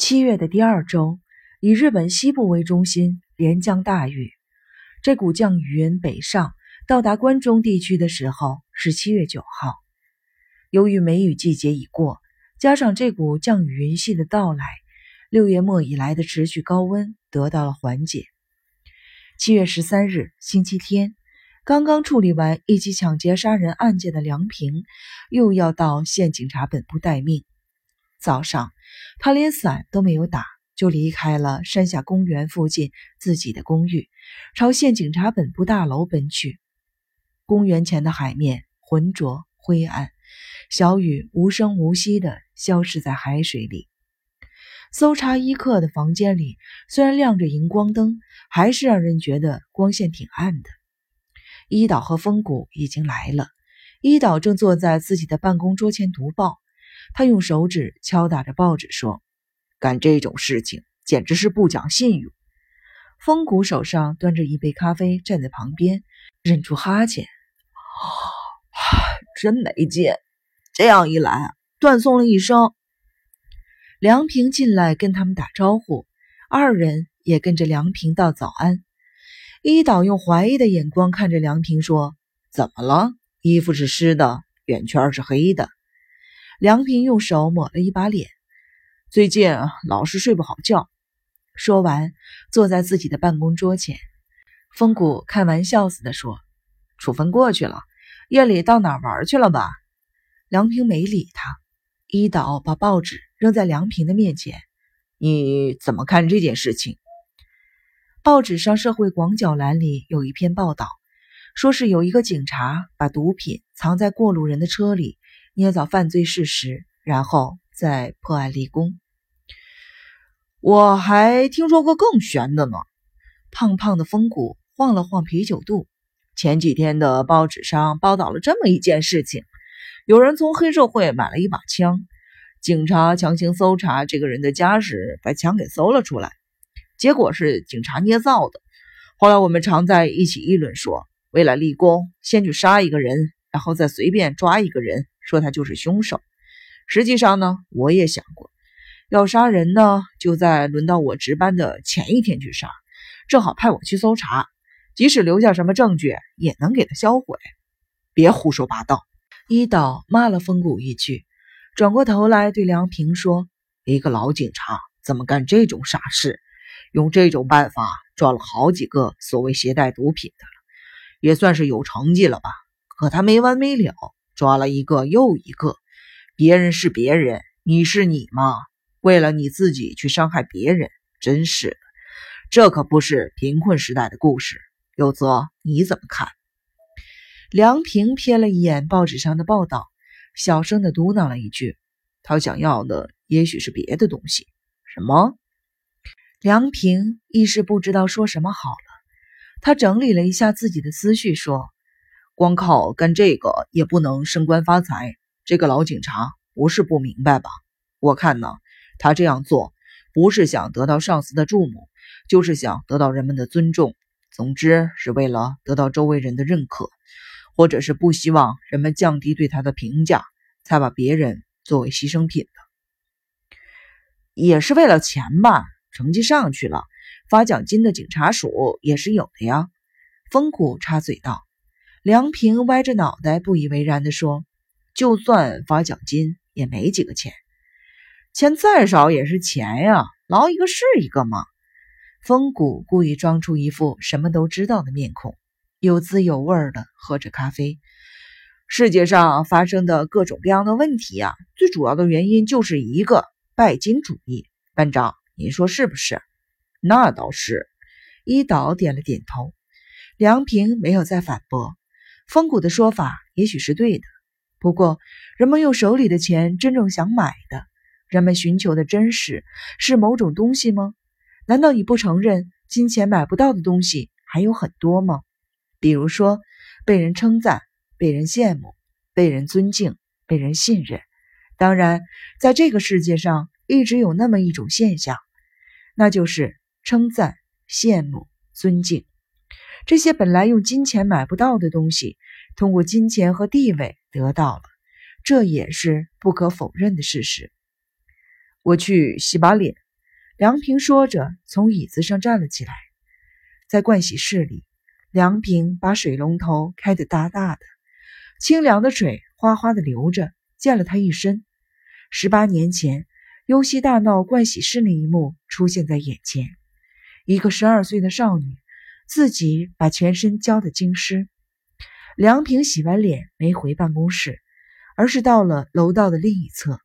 七月的第二周，以日本西部为中心，连降大雨。这股降雨云北上，到达关中地区的时候是七月九号。由于梅雨季节已过，加上这股降雨云系的到来，六月末以来的持续高温得到了缓解。七月十三日，星期天，刚刚处理完一起抢劫杀人案件的梁平，又要到县警察本部待命。早上，他连伞都没有打，就离开了山下公园附近自己的公寓，朝县警察本部大楼奔去。公园前的海面浑浊灰暗，小雨无声无息地消失在海水里。搜查一课的房间里虽然亮着荧光灯，还是让人觉得光线挺暗的。伊岛和风谷已经来了，伊岛正坐在自己的办公桌前读报。他用手指敲打着报纸，说：“干这种事情简直是不讲信用。”风谷手上端着一杯咖啡，站在旁边，忍住哈欠：“真没劲！这样一来，断送了一生。”梁平进来跟他们打招呼，二人也跟着梁平道早安。一岛用怀疑的眼光看着梁平，说：“怎么了？衣服是湿的，眼圈是黑的。”梁平用手抹了一把脸，最近老是睡不好觉。说完，坐在自己的办公桌前。风谷开玩笑似的说：“处分过去了，夜里到哪儿玩去了吧？”梁平没理他。一岛把报纸扔在梁平的面前：“你怎么看这件事情？”报纸上社会广角栏里有一篇报道，说是有一个警察把毒品藏在过路人的车里。捏造犯罪事实，然后再破案立功。我还听说过更悬的呢。胖胖的风骨晃了晃啤酒肚。前几天的报纸上报道了这么一件事情：有人从黑社会买了一把枪，警察强行搜查这个人的家时，把枪给搜了出来，结果是警察捏造的。后来我们常在一起议论说，为了立功，先去杀一个人，然后再随便抓一个人。说他就是凶手。实际上呢，我也想过，要杀人呢，就在轮到我值班的前一天去杀，正好派我去搜查，即使留下什么证据，也能给他销毁。别胡说八道！一岛骂了风谷一句，转过头来对梁平说：“一个老警察怎么干这种傻事？用这种办法抓了好几个所谓携带毒品的，也算是有成绩了吧？可他没完没了。”抓了一个又一个，别人是别人，你是你吗？为了你自己去伤害别人，真是的，这可不是贫困时代的故事。有泽，你怎么看？梁平瞥了一眼报纸上的报道，小声的嘟囔了一句：“他想要的也许是别的东西。”什么？梁平一时不知道说什么好了。他整理了一下自己的思绪，说。光靠干这个也不能升官发财。这个老警察不是不明白吧？我看呢，他这样做不是想得到上司的注目，就是想得到人们的尊重。总之是为了得到周围人的认可，或者是不希望人们降低对他的评价，才把别人作为牺牲品的。也是为了钱吧？成绩上去了，发奖金的警察署也是有的呀。风谷插嘴道。梁平歪着脑袋，不以为然地说：“就算发奖金，也没几个钱，钱再少也是钱呀，捞一个是一个嘛。”风谷故意装出一副什么都知道的面孔，有滋有味的喝着咖啡。世界上发生的各种各样的问题呀，最主要的原因就是一个拜金主义。班长，您说是不是？那倒是。一岛点了点头。梁平没有再反驳。风谷的说法也许是对的，不过人们用手里的钱真正想买的，人们寻求的真实是某种东西吗？难道你不承认金钱买不到的东西还有很多吗？比如说被人称赞、被人羡慕、被人尊敬、被人信任。当然，在这个世界上一直有那么一种现象，那就是称赞、羡慕、尊敬。这些本来用金钱买不到的东西，通过金钱和地位得到了，这也是不可否认的事实。我去洗把脸，梁平说着，从椅子上站了起来。在盥洗室里，梁平把水龙头开得大大的，清凉的水哗哗的流着，溅了他一身。十八年前，尤西大闹盥洗室那一幕出现在眼前：一个十二岁的少女，自己把全身浇得精湿。梁平洗完脸，没回办公室，而是到了楼道的另一侧，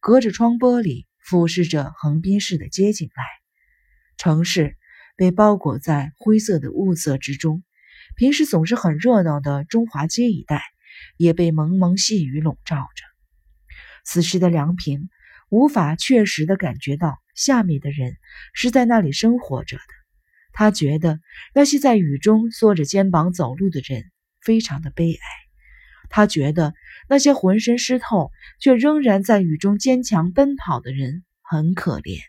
隔着窗玻璃俯视着横滨市的街景来。城市被包裹在灰色的雾色之中，平时总是很热闹的中华街一带，也被蒙蒙细雨笼罩着。此时的梁平无法确实的感觉到下面的人是在那里生活着的，他觉得那些在雨中缩着肩膀走路的人。非常的悲哀，他觉得那些浑身湿透却仍然在雨中坚强奔跑的人很可怜。